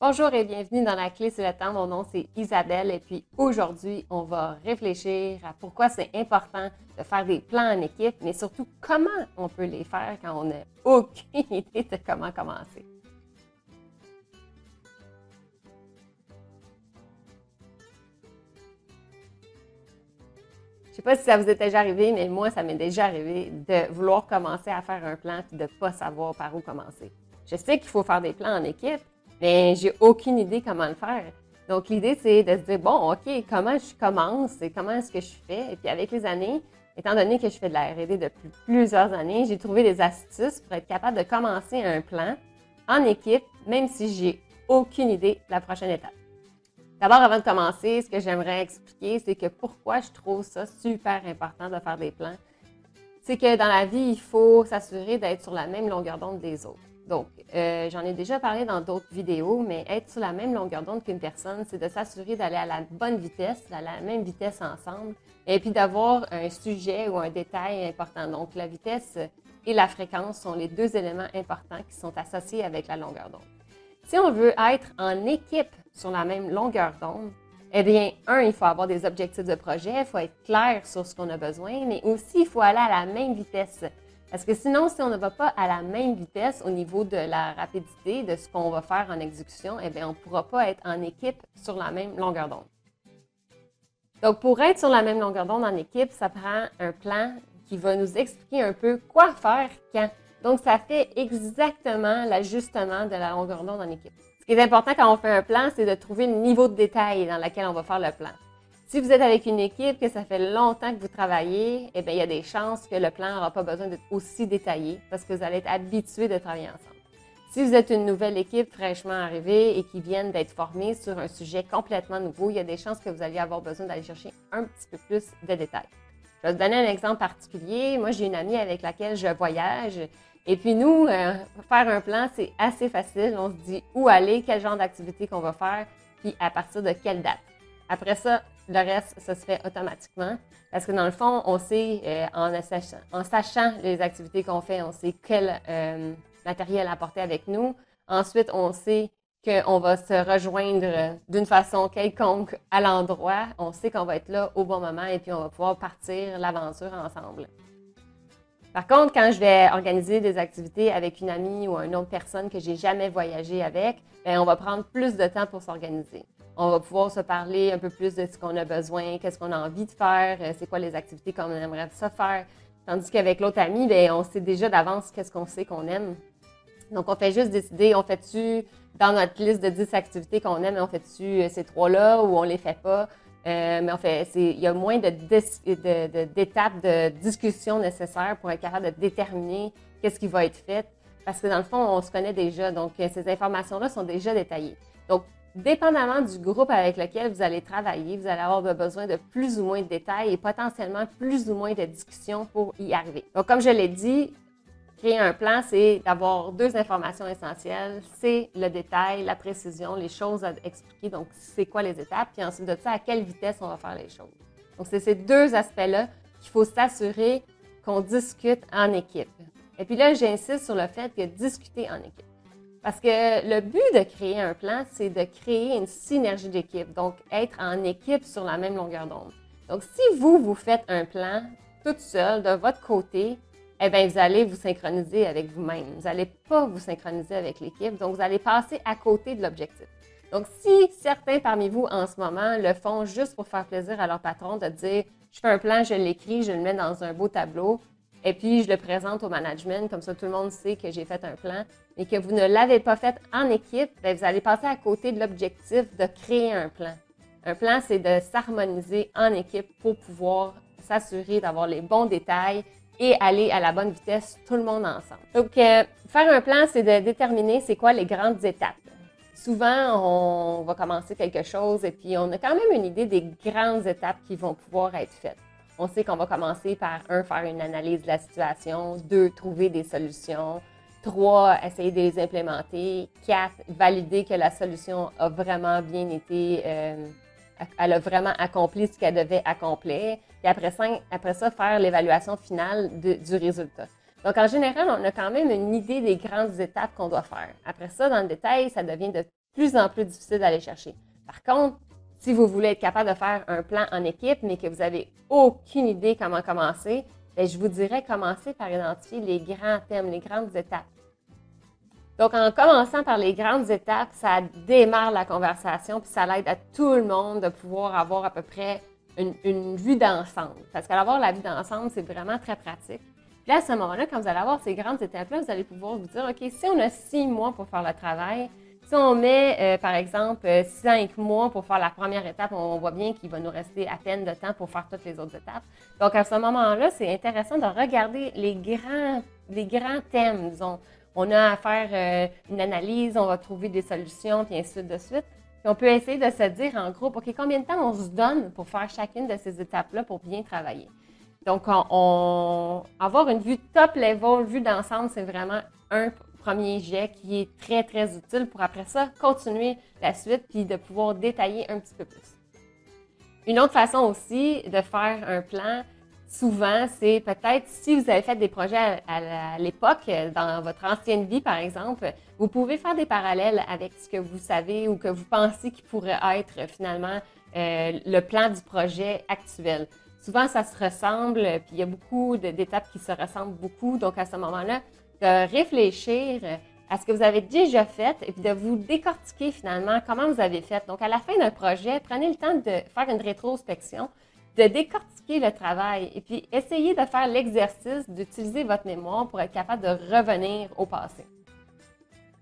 Bonjour et bienvenue dans la clé sur le temps. Mon nom c'est Isabelle et puis aujourd'hui on va réfléchir à pourquoi c'est important de faire des plans en équipe, mais surtout comment on peut les faire quand on n'a aucune idée de comment commencer. Je sais pas si ça vous est déjà arrivé, mais moi, ça m'est déjà arrivé de vouloir commencer à faire un plan et de ne pas savoir par où commencer. Je sais qu'il faut faire des plans en équipe, mais j'ai aucune idée comment le faire. Donc, l'idée, c'est de se dire, bon, OK, comment je commence et comment est-ce que je fais? Et puis, avec les années, étant donné que je fais de la R&D depuis plusieurs années, j'ai trouvé des astuces pour être capable de commencer un plan en équipe, même si j'ai aucune idée de la prochaine étape. D'abord, avant de commencer, ce que j'aimerais expliquer, c'est que pourquoi je trouve ça super important de faire des plans, c'est que dans la vie, il faut s'assurer d'être sur la même longueur d'onde des autres. Donc, euh, j'en ai déjà parlé dans d'autres vidéos, mais être sur la même longueur d'onde qu'une personne, c'est de s'assurer d'aller à la bonne vitesse, à la même vitesse ensemble, et puis d'avoir un sujet ou un détail important. Donc, la vitesse et la fréquence sont les deux éléments importants qui sont associés avec la longueur d'onde. Si on veut être en équipe sur la même longueur d'onde, eh bien, un, il faut avoir des objectifs de projet, il faut être clair sur ce qu'on a besoin, mais aussi il faut aller à la même vitesse. Parce que sinon, si on ne va pas à la même vitesse au niveau de la rapidité de ce qu'on va faire en exécution, eh bien, on ne pourra pas être en équipe sur la même longueur d'onde. Donc, pour être sur la même longueur d'onde en équipe, ça prend un plan qui va nous expliquer un peu quoi faire quand. Donc, ça fait exactement l'ajustement de la longueur d'onde en équipe. Ce qui est important quand on fait un plan, c'est de trouver le niveau de détail dans lequel on va faire le plan. Si vous êtes avec une équipe que ça fait longtemps que vous travaillez, eh bien, il y a des chances que le plan n'aura pas besoin d'être aussi détaillé parce que vous allez être habitué de travailler ensemble. Si vous êtes une nouvelle équipe fraîchement arrivée et qui viennent d'être formés sur un sujet complètement nouveau, il y a des chances que vous allez avoir besoin d'aller chercher un petit peu plus de détails. Je vais vous donner un exemple particulier. Moi, j'ai une amie avec laquelle je voyage et puis nous, euh, faire un plan, c'est assez facile. On se dit où aller, quel genre d'activité qu'on va faire, puis à partir de quelle date. Après ça, le reste, ça se fait automatiquement. Parce que dans le fond, on sait, euh, en, sachant, les activités qu'on fait, on sait quel euh, matériel apporter avec nous. Ensuite, on sait qu'on va se rejoindre d'une façon quelconque à l'endroit. On sait qu'on va être là au bon moment et puis on va pouvoir partir l'aventure ensemble. Par contre, quand je vais organiser des activités avec une amie ou une autre personne que j'ai jamais voyagé avec, bien, on va prendre plus de temps pour s'organiser. On va pouvoir se parler un peu plus de ce qu'on a besoin, qu'est-ce qu'on a envie de faire, euh, c'est quoi les activités qu'on aimerait ça faire. Tandis qu'avec l'autre amie, bien, on sait déjà d'avance qu'est-ce qu'on sait qu'on aime. Donc, on fait juste décider, on fait-tu dans notre liste de 10 activités qu'on aime, on fait-tu euh, ces trois-là ou on les fait pas? Euh, mais en fait, il y a moins d'étapes de, discussion nécessaires pour être capable de déterminer qu'est-ce qui va être fait. Parce que dans le fond, on se connaît déjà. Donc, ces informations-là sont déjà détaillées. Donc, dépendamment du groupe avec lequel vous allez travailler, vous allez avoir besoin de plus ou moins de détails et potentiellement plus ou moins de discussions pour y arriver. Donc, comme je l'ai dit, Créer un plan, c'est d'avoir deux informations essentielles. C'est le détail, la précision, les choses à expliquer. Donc, c'est quoi les étapes? Puis ensuite de ça, à quelle vitesse on va faire les choses? Donc, c'est ces deux aspects-là qu'il faut s'assurer qu'on discute en équipe. Et puis là, j'insiste sur le fait que discuter en équipe. Parce que le but de créer un plan, c'est de créer une synergie d'équipe, donc être en équipe sur la même longueur d'onde. Donc, si vous, vous faites un plan toute seule de votre côté, eh bien, vous allez vous synchroniser avec vous-même. Vous n'allez pas vous synchroniser avec l'équipe, donc vous allez passer à côté de l'objectif. Donc, si certains parmi vous en ce moment le font juste pour faire plaisir à leur patron de dire je fais un plan, je l'écris, je le mets dans un beau tableau, et puis je le présente au management, comme ça tout le monde sait que j'ai fait un plan, et que vous ne l'avez pas fait en équipe, bien, vous allez passer à côté de l'objectif de créer un plan. Un plan, c'est de s'harmoniser en équipe pour pouvoir s'assurer d'avoir les bons détails et aller à la bonne vitesse, tout le monde ensemble. Donc, euh, faire un plan, c'est de déterminer c'est quoi les grandes étapes. Souvent, on va commencer quelque chose et puis on a quand même une idée des grandes étapes qui vont pouvoir être faites. On sait qu'on va commencer par, un, faire une analyse de la situation, deux, trouver des solutions, trois, essayer de les implémenter, quatre, valider que la solution a vraiment bien été euh, elle a vraiment accompli ce qu'elle devait accomplir. Et après ça, après ça faire l'évaluation finale du résultat. Donc, en général, on a quand même une idée des grandes étapes qu'on doit faire. Après ça, dans le détail, ça devient de plus en plus difficile d'aller chercher. Par contre, si vous voulez être capable de faire un plan en équipe, mais que vous n'avez aucune idée comment commencer, bien, je vous dirais commencer par identifier les grands thèmes, les grandes étapes. Donc, en commençant par les grandes étapes, ça démarre la conversation, puis ça l'aide à tout le monde de pouvoir avoir à peu près une, vue d'ensemble. Parce qu'avoir la vue d'ensemble, c'est vraiment très pratique. Puis là, à ce moment-là, quand vous allez avoir ces grandes étapes-là, vous allez pouvoir vous dire, OK, si on a six mois pour faire le travail, si on met, euh, par exemple, euh, cinq mois pour faire la première étape, on voit bien qu'il va nous rester à peine de temps pour faire toutes les autres étapes. Donc, à ce moment-là, c'est intéressant de regarder les grands, les grands thèmes. Disons, on a à faire euh, une analyse, on va trouver des solutions, puis ainsi de suite. Puis on peut essayer de se dire en groupe, OK, combien de temps on se donne pour faire chacune de ces étapes-là pour bien travailler? Donc, on, avoir une vue top level, vue d'ensemble, c'est vraiment un premier jet qui est très, très utile pour après ça continuer la suite puis de pouvoir détailler un petit peu plus. Une autre façon aussi de faire un plan, souvent, c'est peut-être si vous avez fait des projets à, l'époque, dans votre ancienne vie, par exemple, vous pouvez faire des parallèles avec ce que vous savez ou que vous pensez qui pourrait être finalement euh, le plan du projet actuel. Souvent, ça se ressemble, puis il y a beaucoup d'étapes qui se ressemblent beaucoup. Donc, à ce moment-là, de réfléchir à ce que vous avez déjà fait et puis de vous décortiquer finalement comment vous avez fait. Donc, à la fin d'un projet, prenez le temps de faire une rétrospection, de décortiquer le travail et puis essayez de faire l'exercice d'utiliser votre mémoire pour être capable de revenir au passé.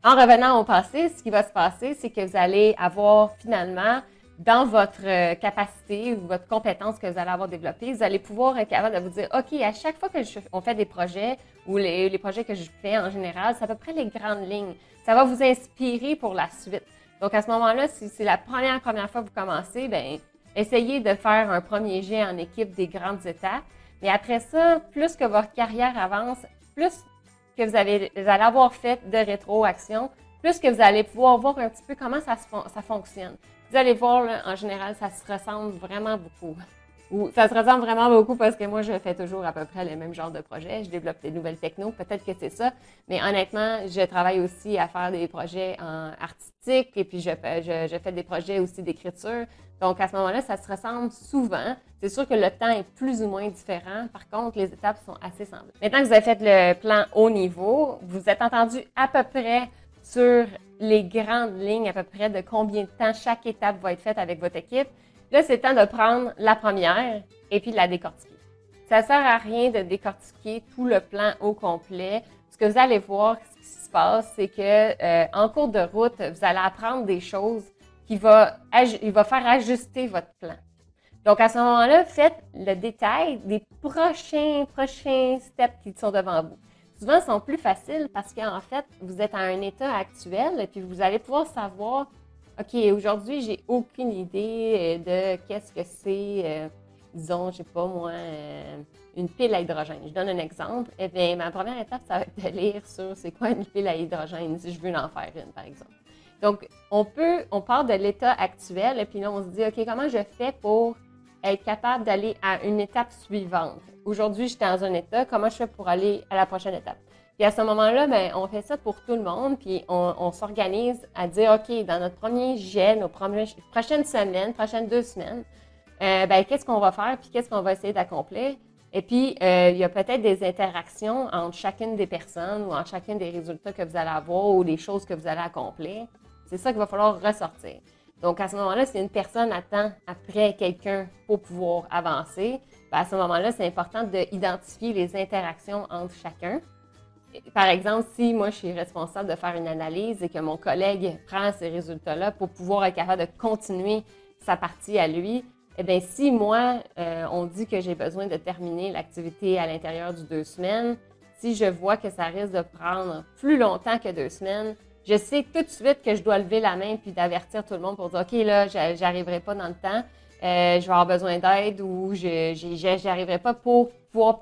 En revenant au passé, ce qui va se passer, c'est que vous allez avoir finalement dans votre euh, capacité ou votre compétence que vous allez avoir développée, vous allez pouvoir être capable de vous dire, OK, à chaque fois que on fait des projets ou les, les, projets que je fais en général, c'est à peu près les grandes lignes. Ça va vous inspirer pour la suite. Donc, à ce moment-là, si c'est la première, première fois que vous commencez, ben essayez de faire un premier jet en équipe des grandes étapes. Mais après ça, plus que votre carrière avance, plus que vous, avez, vous allez avoir fait de rétroaction, plus que vous allez pouvoir voir un petit peu comment ça, ça fonctionne. Vous allez voir, en général, ça se ressemble vraiment beaucoup. Ou ça se ressemble vraiment beaucoup parce que moi, je fais toujours à peu près le même genre de projet. Je développe des nouvelles technos, peut-être que c'est ça. Mais honnêtement, je travaille aussi à faire des projets en artistique et puis je, je, je fais des projets aussi d'écriture. Donc, à ce moment-là, ça se ressemble souvent. C'est sûr que le temps est plus ou moins différent. Par contre, les étapes sont assez semblables. Maintenant que vous avez fait le plan haut niveau, vous êtes entendu à peu près sur les grandes lignes à peu près de combien de temps chaque étape va être faite avec votre équipe. Là, c'est temps de prendre la première et puis de la décortiquer. Ça sert à rien de décortiquer tout le plan au complet. Ce que vous allez voir, ce qui se passe, c'est que euh, en cours de route, vous allez apprendre des choses qui va, il va faire ajuster votre plan. Donc, à ce moment-là, faites le détail des prochains, prochains steps qui sont devant vous souvent sont plus faciles parce qu'en fait, vous êtes à un état actuel et puis vous allez pouvoir savoir, OK, aujourd'hui, j'ai aucune idée euh, de qu'est-ce que c'est, euh, disons, je sais pas moi, euh, une pile à hydrogène. Je donne un exemple. Eh bien, ma première étape, ça va être de lire sur c'est quoi une pile à hydrogène si je veux en faire une, par exemple. Donc, on peut, on part de l'état actuel et puis là, on se dit, OK, comment je fais pour être capable d'aller à une étape suivante. Aujourd'hui, j'étais dans un état, comment je fais pour aller à la prochaine étape? Puis à ce moment-là, ben, on fait ça pour tout le monde, puis on, s'organise à dire, OK, dans notre premier jet, nos prochaines semaines, prochaines deux semaines, euh, ben, qu'est-ce qu'on va faire, puis qu'est-ce qu'on va essayer d'accomplir? Et puis, euh, il y a peut-être des interactions entre chacune des personnes ou entre chacune des résultats que vous allez avoir ou les choses que vous allez accomplir. C'est ça qu'il va falloir ressortir. Donc, à ce moment-là, si une personne attend après quelqu'un pour pouvoir avancer, ben, à ce moment-là, c'est important d'identifier les interactions entre chacun. Par exemple, si moi, je suis responsable de faire une analyse et que mon collègue prend ces résultats-là pour pouvoir être capable de continuer sa partie à lui, eh bien, si moi, euh, on dit que j'ai besoin de terminer l'activité à l'intérieur du deux semaines, si je vois que ça risque de prendre plus longtemps que deux semaines, je sais tout de suite que je dois lever la main puis d'avertir tout le monde pour dire OK, là, j'arriverai pas dans le temps, euh, je vais avoir besoin d'aide ou je n'arriverai pas pour pouvoir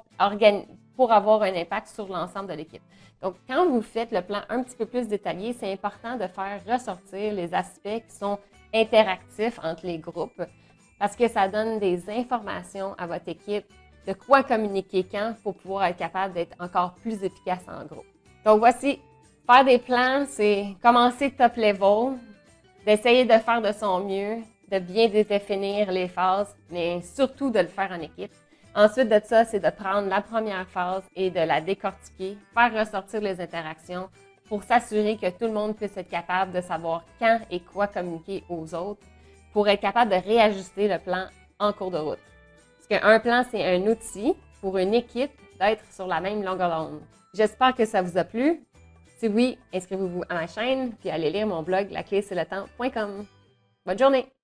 pour avoir un impact sur l'ensemble de l'équipe. Donc, quand vous faites le plan un petit peu plus détaillé, c'est important de faire ressortir les aspects qui sont interactifs entre les groupes parce que ça donne des informations à votre équipe de quoi communiquer quand pour pouvoir être capable d'être encore plus efficace en groupe. Donc, voici Faire des plans, c'est commencer top level, d'essayer de faire de son mieux, de bien définir les phases, mais surtout de le faire en équipe. Ensuite de ça, c'est de prendre la première phase et de la décortiquer, faire ressortir les interactions pour s'assurer que tout le monde puisse être capable de savoir quand et quoi communiquer aux autres pour être capable de réajuster le plan en cours de route. Parce qu'un plan, c'est un outil pour une équipe d'être sur la même longueur d'onde. J'espère que ça vous a plu. Si oui, inscrivez-vous à ma chaîne puis allez lire mon blog laclé Bonne journée!